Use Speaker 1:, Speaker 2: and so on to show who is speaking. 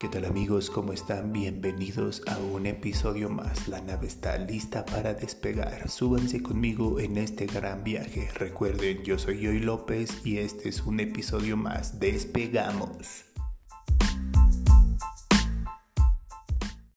Speaker 1: ¿Qué tal amigos? ¿Cómo están? Bienvenidos a un episodio más. La nave está lista para despegar. Súbanse conmigo en este gran viaje. Recuerden, yo soy Joy López y este es un episodio más. Despegamos.